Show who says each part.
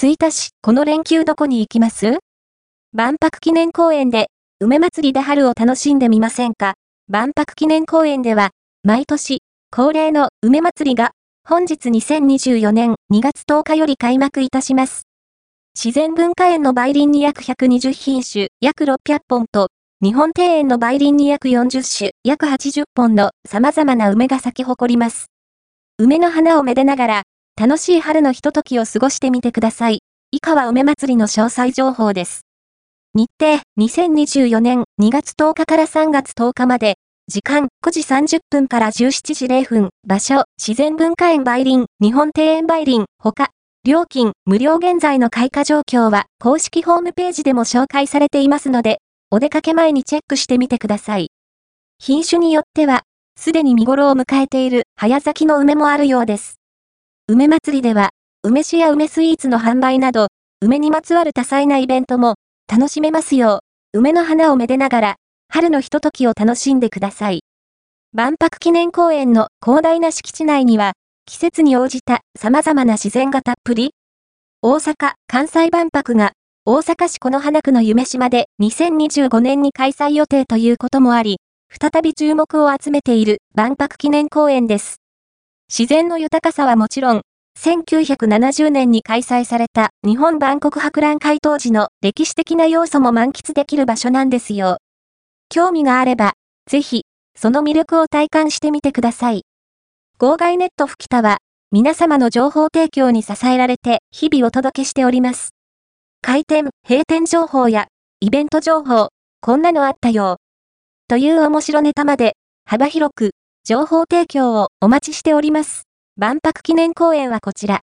Speaker 1: 吹田市、この連休どこに行きます？万博記念公園で、梅祭りで春を楽しんでみませんか？万博記念公園では、毎年、恒例の梅祭りが、本日2024年2月10日より開幕いたします。自然文化園の梅林に約120品種、約600本と、日本庭園の梅林に約40種、約80本の様々な梅が咲き誇ります。梅の花をめでながら、楽しい春のひとときを過ごしてみてください。以下は梅祭りの詳細情報です。日程、2024年2月10日から3月10日まで、時間9時30分から17時0分、場所、自然文化園梅林、日本庭園梅林、他、料金、無料現在の開花状況は公式ホームページでも紹介されていますので、お出かけ前にチェックしてみてください。品種によっては、すでに見頃を迎えている早咲きの梅もあるようです。梅祭りでは、梅酒や梅スイーツの販売など、梅にまつわる多彩なイベントも楽しめますよう、梅の花をめでながら、春のひとときを楽しんでください。万博記念公園の広大な敷地内には、季節に応じた様々な自然がたっぷり。大阪・関西万博が、大阪市此花区の夢島で2025年に開催予定ということもあり、再び注目を集めている万博記念公園です。自然の豊かさはもちろん、1970年に開催された日本万国博覧会当時の歴史的な要素も満喫できる場所なんですよ。興味があれば、ぜひ、その魅力を体感してみてください。号外ネット吹田は、皆様の情報提供に支えられて日々お届けしております。開店、閉店情報や、イベント情報、こんなのあったよ。という面白ネタまで、幅広く、情報提供をお待ちしております。万博記念公園はこちら。